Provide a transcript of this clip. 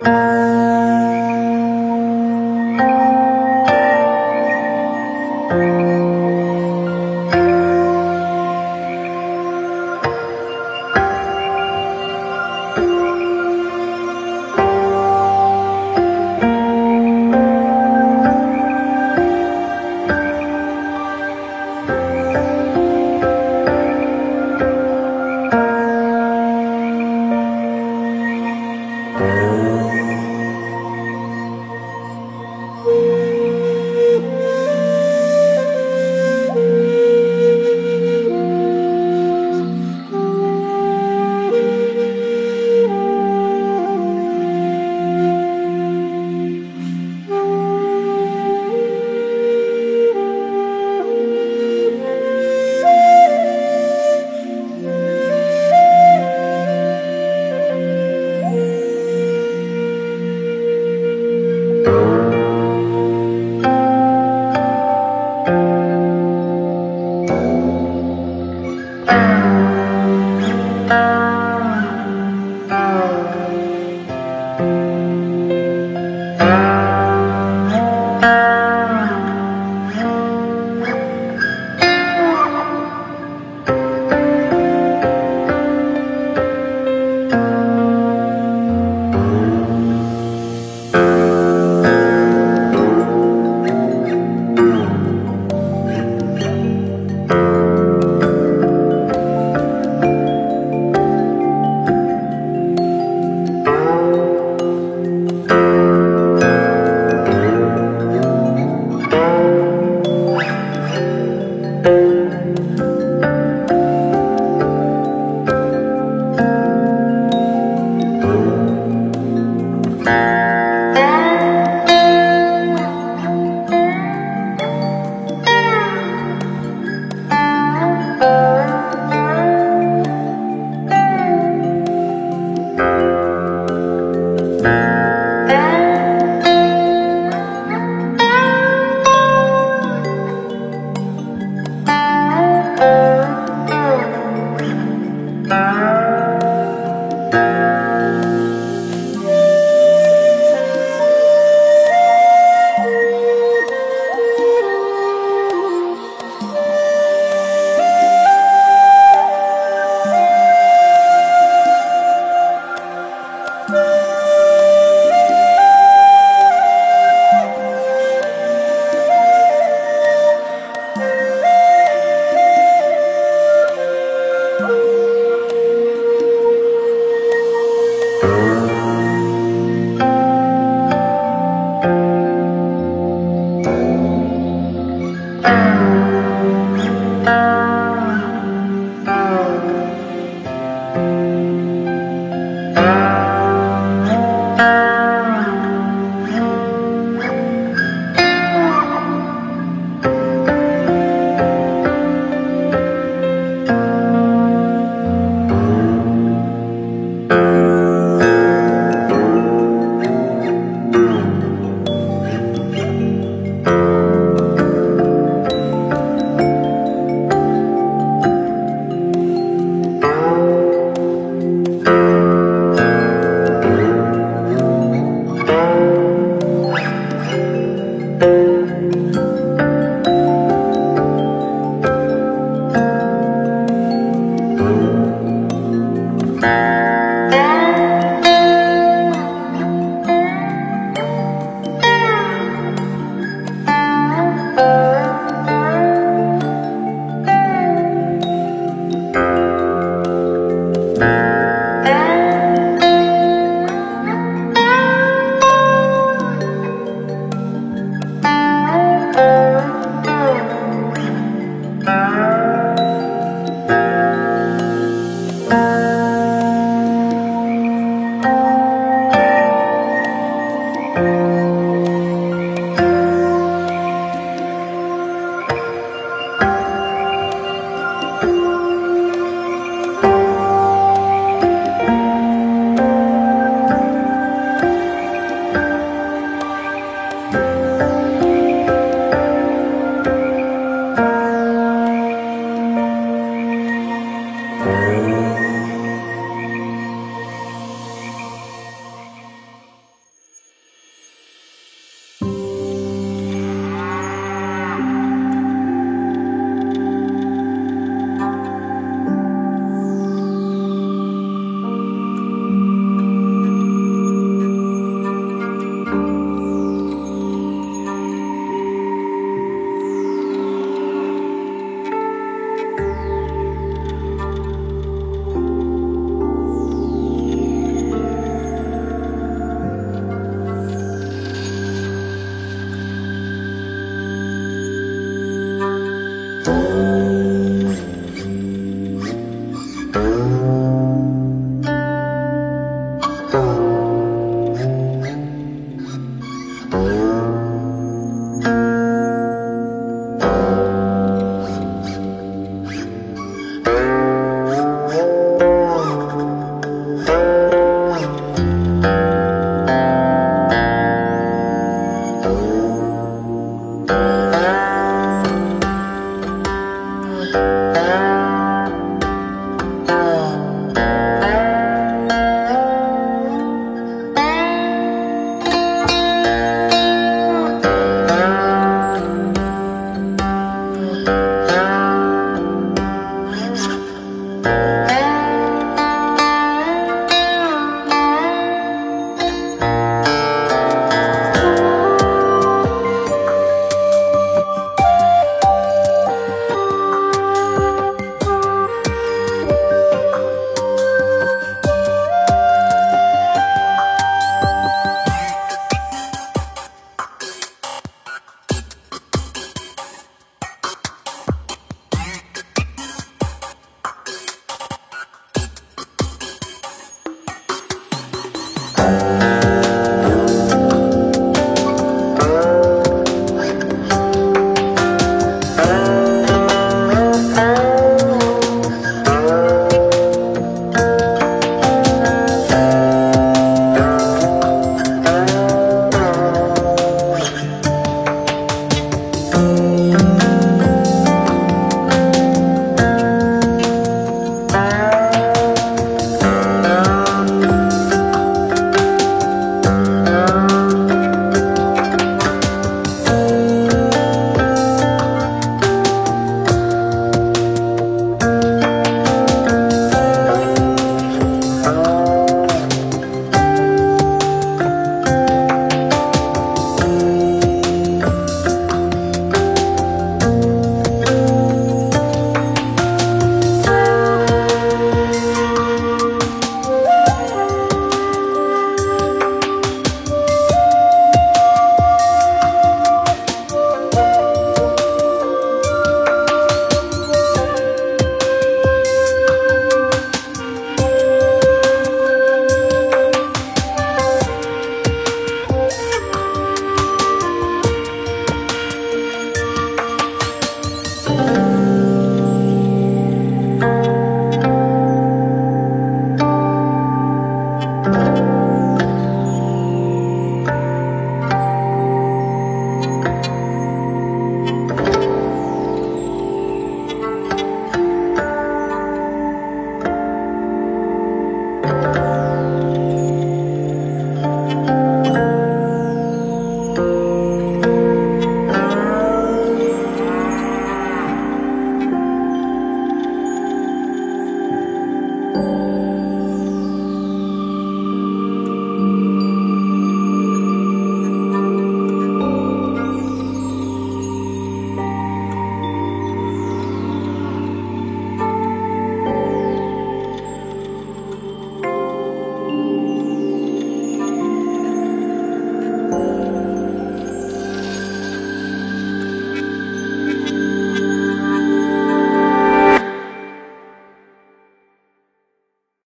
Uh...